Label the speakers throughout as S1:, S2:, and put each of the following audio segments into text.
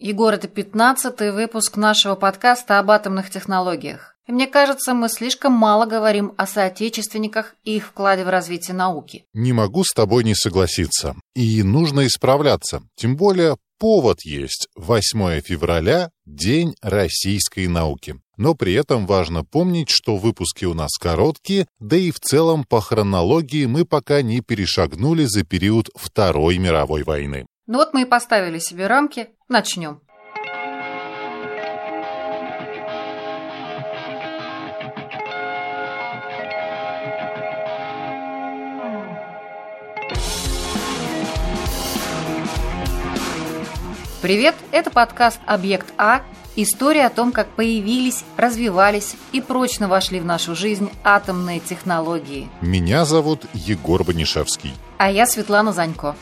S1: Егор, это пятнадцатый выпуск нашего подкаста об атомных технологиях. И мне кажется, мы слишком мало говорим о соотечественниках и их вкладе в развитие науки.
S2: Не могу с тобой не согласиться. И нужно исправляться. Тем более повод есть. 8 февраля – День российской науки. Но при этом важно помнить, что выпуски у нас короткие, да и в целом по хронологии мы пока не перешагнули за период Второй мировой войны.
S1: Ну вот мы и поставили себе рамки. Начнем. Привет, это подкаст «Объект А». История о том, как появились, развивались и прочно вошли в нашу жизнь атомные технологии.
S2: Меня зовут Егор Банишевский.
S1: А я Светлана Занько.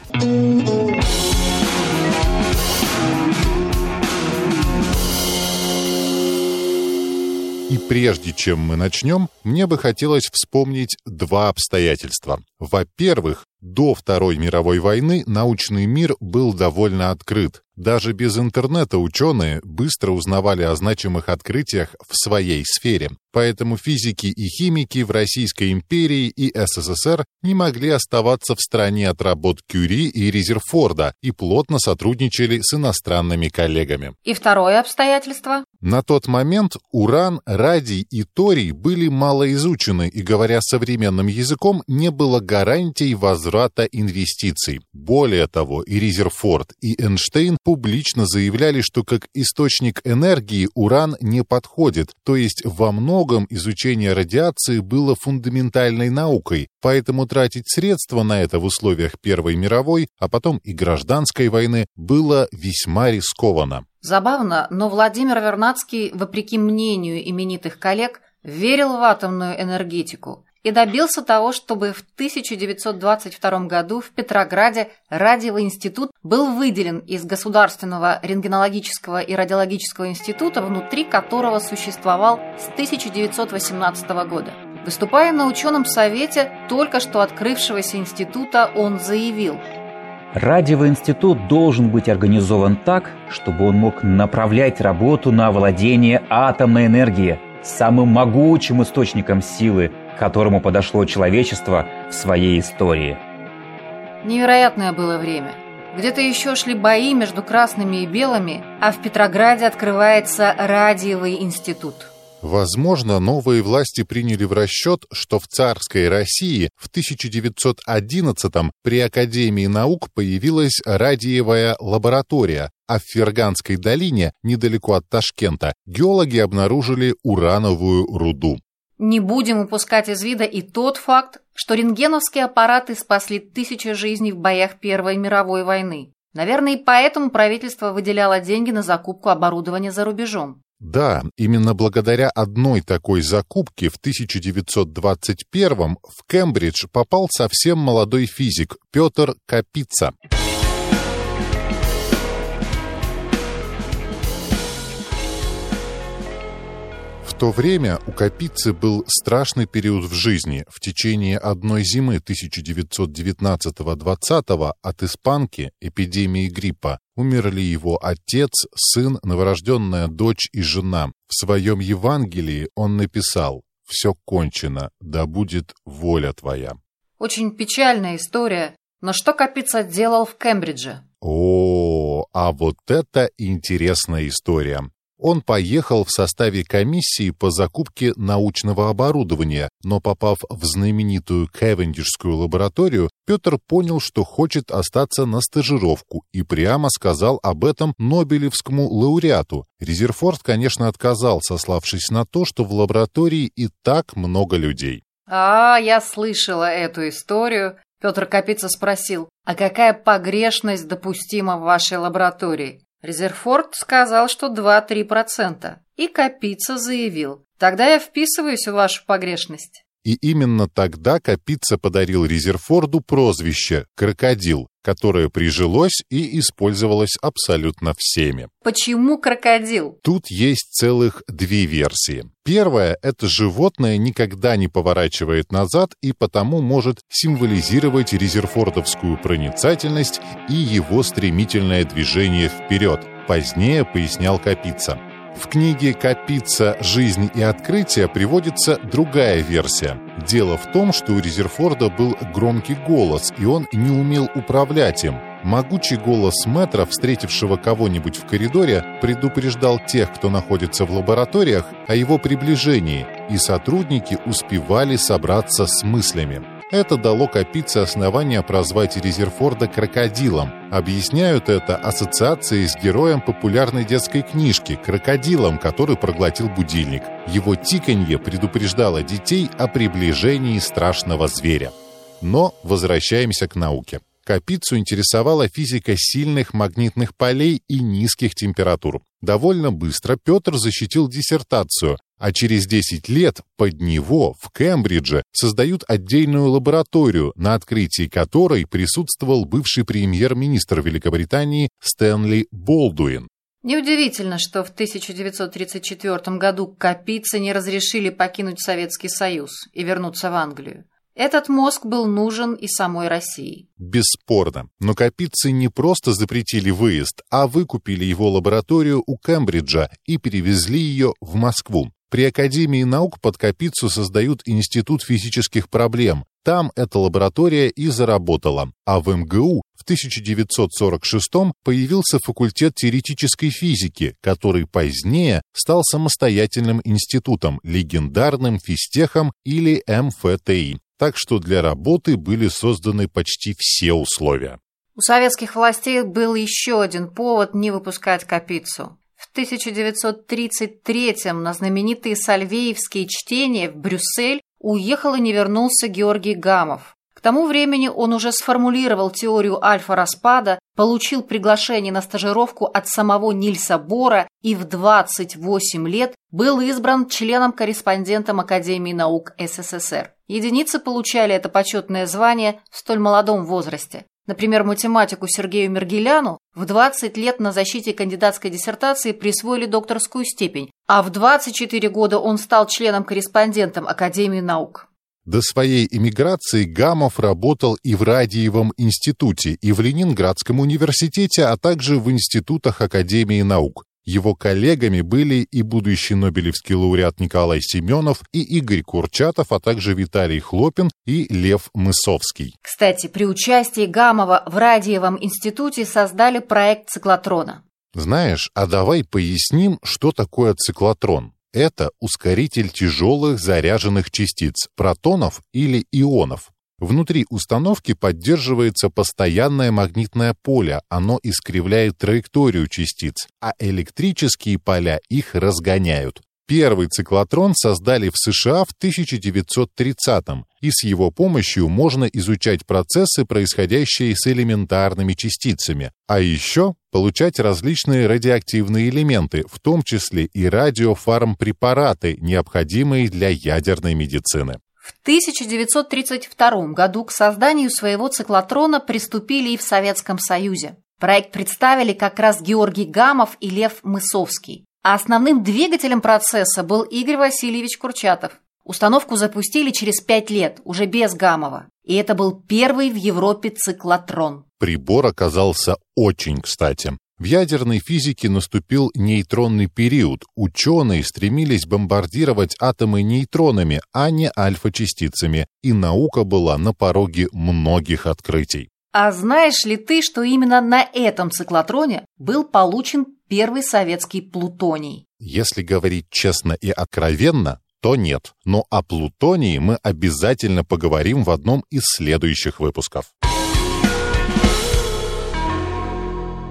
S2: И прежде чем мы начнем, мне бы хотелось вспомнить два обстоятельства. Во-первых, до Второй мировой войны научный мир был довольно открыт. Даже без интернета ученые быстро узнавали о значимых открытиях в своей сфере. Поэтому физики и химики в Российской империи и СССР не могли оставаться в стороне от работ Кюри и Резерфорда и плотно сотрудничали с иностранными коллегами.
S1: И второе обстоятельство?
S2: На тот момент уран, радий и торий были мало изучены и, говоря современным языком, не было гарантий возврата инвестиций. Более того, и Резерфорд, и Эйнштейн публично заявляли, что как источник энергии уран не подходит, то есть во многом изучение радиации было фундаментальной наукой, поэтому тратить средства на это в условиях Первой мировой, а потом и гражданской войны было весьма рискованно.
S1: Забавно, но Владимир Вернадский, вопреки мнению именитых коллег, верил в атомную энергетику и добился того, чтобы в 1922 году в Петрограде радиовый институт был выделен из Государственного рентгенологического и радиологического института, внутри которого существовал с 1918 года. Выступая на ученом совете только что открывшегося института, он заявил
S3: Радиовый институт должен быть организован так, чтобы он мог направлять работу на владение атомной энергией, самым могучим источником силы, к которому подошло человечество в своей истории.
S1: Невероятное было время. Где-то еще шли бои между красными и белыми, а в Петрограде открывается радиовый институт.
S2: Возможно, новые власти приняли в расчет, что в царской России в 1911-м при Академии наук появилась радиевая лаборатория, а в Ферганской долине, недалеко от Ташкента, геологи обнаружили урановую руду.
S1: Не будем упускать из вида и тот факт, что рентгеновские аппараты спасли тысячи жизней в боях Первой мировой войны. Наверное, и поэтому правительство выделяло деньги на закупку оборудования за рубежом.
S2: Да, именно благодаря одной такой закупке в 1921 в Кембридж попал совсем молодой физик Петр Капица. То время у Капицы был страшный период в жизни. В течение одной зимы 1919-20 от испанки, эпидемии гриппа, умерли его отец, сын, новорожденная дочь и жена. В своем Евангелии он написал «Все кончено, да будет воля твоя».
S1: Очень печальная история, но что Капица делал в Кембридже?
S2: О, а вот это интересная история он поехал в составе комиссии по закупке научного оборудования, но попав в знаменитую Кевендишскую лабораторию, Петр понял, что хочет остаться на стажировку и прямо сказал об этом Нобелевскому лауреату. Резерфорд, конечно, отказал, сославшись на то, что в лаборатории и так много людей.
S1: «А, я слышала эту историю», Петр Капица спросил, а какая погрешность допустима в вашей лаборатории? Резерфорд сказал, что 2-3%. И Капица заявил, тогда я вписываюсь в вашу погрешность.
S2: И именно тогда Капица подарил Резерфорду прозвище «Крокодил». Которое прижилось и использовалось абсолютно всеми.
S1: Почему крокодил?
S2: Тут есть целых две версии. Первая – это животное никогда не поворачивает назад и потому может символизировать резерфордовскую проницательность и его стремительное движение вперед. Позднее пояснял Капица. В книге «Капица. Жизнь и открытие» приводится другая версия. Дело в том, что у Резерфорда был громкий голос, и он не умел управлять им. Могучий голос мэтра, встретившего кого-нибудь в коридоре, предупреждал тех, кто находится в лабораториях, о его приближении, и сотрудники успевали собраться с мыслями. Это дало Капице основания прозвать Резерфорда крокодилом. Объясняют это ассоциацией с героем популярной детской книжки «Крокодилом», который проглотил будильник. Его тиканье предупреждало детей о приближении страшного зверя. Но возвращаемся к науке. Капицу интересовала физика сильных магнитных полей и низких температур. Довольно быстро Петр защитил диссертацию, а через 10 лет под него в Кембридже создают отдельную лабораторию, на открытии которой присутствовал бывший премьер-министр Великобритании Стэнли Болдуин.
S1: Неудивительно, что в 1934 году Капице не разрешили покинуть Советский Союз и вернуться в Англию. Этот мозг был нужен и самой России.
S2: Бесспорно. Но Капицы не просто запретили выезд, а выкупили его лабораторию у Кембриджа и перевезли ее в Москву. При Академии наук под Капицу создают Институт физических проблем. Там эта лаборатория и заработала. А в МГУ в 1946 появился факультет теоретической физики, который позднее стал самостоятельным институтом, легендарным физтехом или МФТИ. Так что для работы были созданы почти все условия.
S1: У советских властей был еще один повод не выпускать Капицу. В 1933-м на знаменитые Сальвеевские чтения в Брюссель уехал и не вернулся Георгий Гамов. Тому времени он уже сформулировал теорию альфа-распада, получил приглашение на стажировку от самого Нильса Бора и в 28 лет был избран членом-корреспондентом Академии наук СССР. Единицы получали это почетное звание в столь молодом возрасте. Например, математику Сергею Мергеляну в 20 лет на защите кандидатской диссертации присвоили докторскую степень, а в 24 года он стал членом-корреспондентом Академии наук.
S2: До своей эмиграции Гамов работал и в Радиевом институте, и в Ленинградском университете, а также в институтах Академии наук. Его коллегами были и будущий нобелевский лауреат Николай Семенов, и Игорь Курчатов, а также Виталий Хлопин и Лев Мысовский.
S1: Кстати, при участии Гамова в Радиевом институте создали проект циклотрона.
S2: Знаешь, а давай поясним, что такое циклотрон. Это ускоритель тяжелых заряженных частиц, протонов или ионов. Внутри установки поддерживается постоянное магнитное поле, оно искривляет траекторию частиц, а электрические поля их разгоняют. Первый циклотрон создали в США в 1930-м, и с его помощью можно изучать процессы, происходящие с элементарными частицами, а еще получать различные радиоактивные элементы, в том числе и радиофармпрепараты, необходимые для ядерной медицины.
S1: В 1932 году к созданию своего циклотрона приступили и в Советском Союзе. Проект представили как раз Георгий Гамов и Лев Мысовский. А основным двигателем процесса был Игорь Васильевич Курчатов. Установку запустили через пять лет, уже без Гамова. И это был первый в Европе циклотрон.
S2: Прибор оказался очень кстати. В ядерной физике наступил нейтронный период. Ученые стремились бомбардировать атомы нейтронами, а не альфа-частицами, и наука была на пороге многих открытий.
S1: А знаешь ли ты, что именно на этом циклотроне был получен первый советский плутоний?
S2: Если говорить честно и откровенно, то нет. Но о плутонии мы обязательно поговорим в одном из следующих выпусков.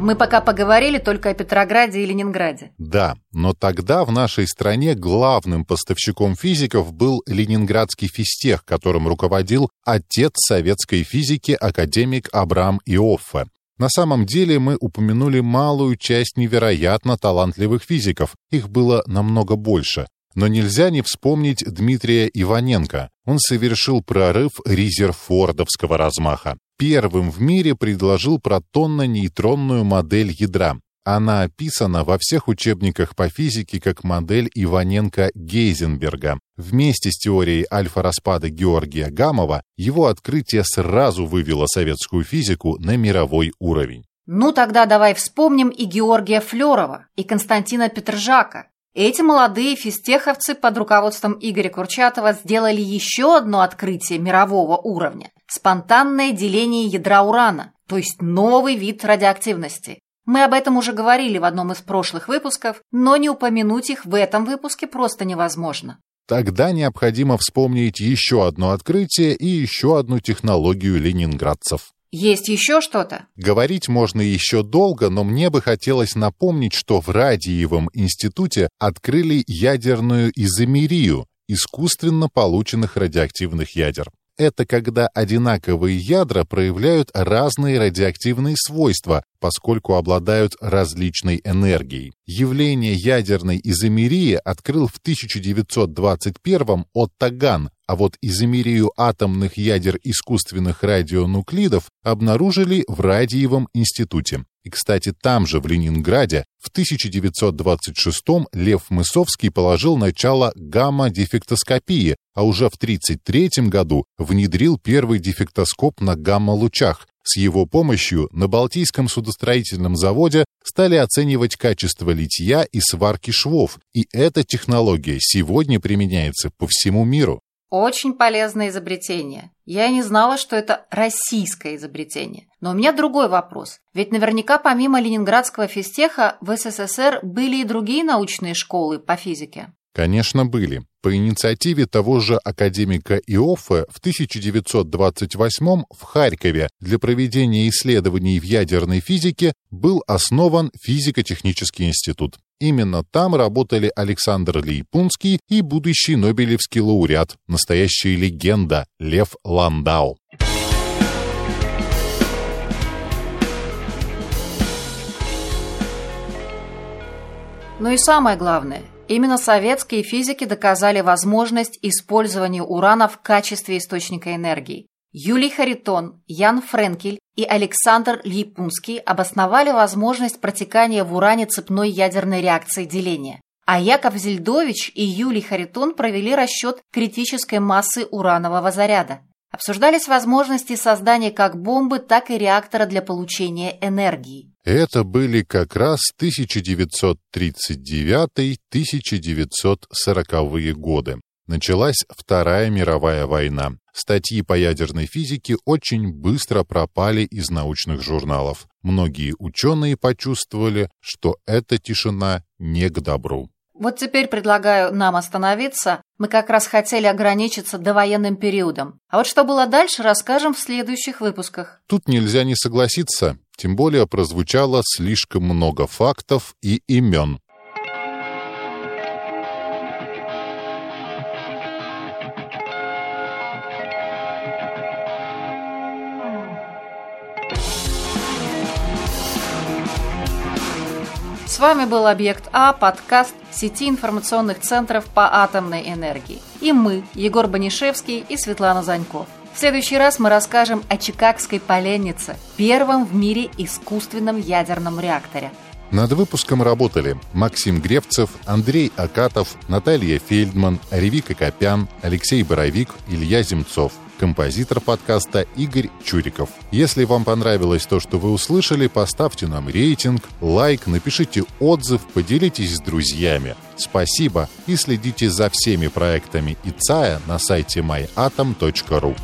S1: Мы пока поговорили только о Петрограде и Ленинграде.
S2: Да, но тогда в нашей стране главным поставщиком физиков был Ленинградский физтех, которым руководил отец советской физики академик Абрам Иоффе. На самом деле мы упомянули малую часть невероятно талантливых физиков, их было намного больше. Но нельзя не вспомнить Дмитрия Иваненко. Он совершил прорыв резерфордовского размаха. Первым в мире предложил протонно-нейтронную модель ядра. Она описана во всех учебниках по физике как модель Иваненко-Гейзенберга. Вместе с теорией альфа-распада Георгия Гамова его открытие сразу вывело советскую физику на мировой уровень.
S1: Ну тогда давай вспомним и Георгия Флерова, и Константина Петржака. Эти молодые физтеховцы под руководством Игоря Курчатова сделали еще одно открытие мирового уровня – спонтанное деление ядра урана, то есть новый вид радиоактивности. Мы об этом уже говорили в одном из прошлых выпусков, но не упомянуть их в этом выпуске просто невозможно.
S2: Тогда необходимо вспомнить еще одно открытие и еще одну технологию ленинградцев.
S1: Есть еще что-то?
S2: Говорить можно еще долго, но мне бы хотелось напомнить, что в Радиевом институте открыли ядерную изомерию искусственно полученных радиоактивных ядер. Это когда одинаковые ядра проявляют разные радиоактивные свойства, поскольку обладают различной энергией. Явление ядерной изомерии открыл в 1921 Отто Ган, а вот изомерию атомных ядер искусственных радионуклидов обнаружили в Радиевом институте. И, кстати, там же, в Ленинграде, в 1926-м Лев Мысовский положил начало гамма-дефектоскопии, а уже в 1933 году внедрил первый дефектоскоп на гамма-лучах. С его помощью на Балтийском судостроительном заводе стали оценивать качество литья и сварки швов, и эта технология сегодня применяется по всему миру.
S1: Очень полезное изобретение. Я не знала, что это российское изобретение. Но у меня другой вопрос. Ведь наверняка помимо Ленинградского физтеха в СССР были и другие научные школы по физике.
S2: Конечно, были. По инициативе того же академика Иоффе в 1928 в Харькове для проведения исследований в ядерной физике был основан физико-технический институт. Именно там работали Александр Лейпунский и будущий Нобелевский лауреат, настоящая легенда Лев Ландау.
S1: Ну и самое главное, именно советские физики доказали возможность использования урана в качестве источника энергии. Юлий Харитон, Ян Френкель и Александр Липунский обосновали возможность протекания в уране цепной ядерной реакции деления. А Яков Зельдович и Юлий Харитон провели расчет критической массы уранового заряда. Обсуждались возможности создания как бомбы, так и реактора для получения энергии.
S2: Это были как раз 1939-1940-е годы. Началась Вторая мировая война. Статьи по ядерной физике очень быстро пропали из научных журналов. Многие ученые почувствовали, что эта тишина не к добру.
S1: Вот теперь предлагаю нам остановиться. Мы как раз хотели ограничиться довоенным периодом. А вот что было дальше, расскажем в следующих выпусках.
S2: Тут нельзя не согласиться, тем более прозвучало слишком много фактов и имен.
S1: С вами был «Объект А», подкаст сети информационных центров по атомной энергии. И мы, Егор Банишевский и Светлана Заньков. В следующий раз мы расскажем о Чикагской поленнице, первом в мире искусственном ядерном реакторе.
S2: Над выпуском работали Максим Гревцев, Андрей Акатов, Наталья Фельдман, Ревика Копян, Алексей Боровик, Илья Земцов – композитор подкаста Игорь Чуриков. Если вам понравилось то, что вы услышали, поставьте нам рейтинг, лайк, напишите отзыв, поделитесь с друзьями. Спасибо и следите за всеми проектами ИЦАЯ на сайте myatom.ru.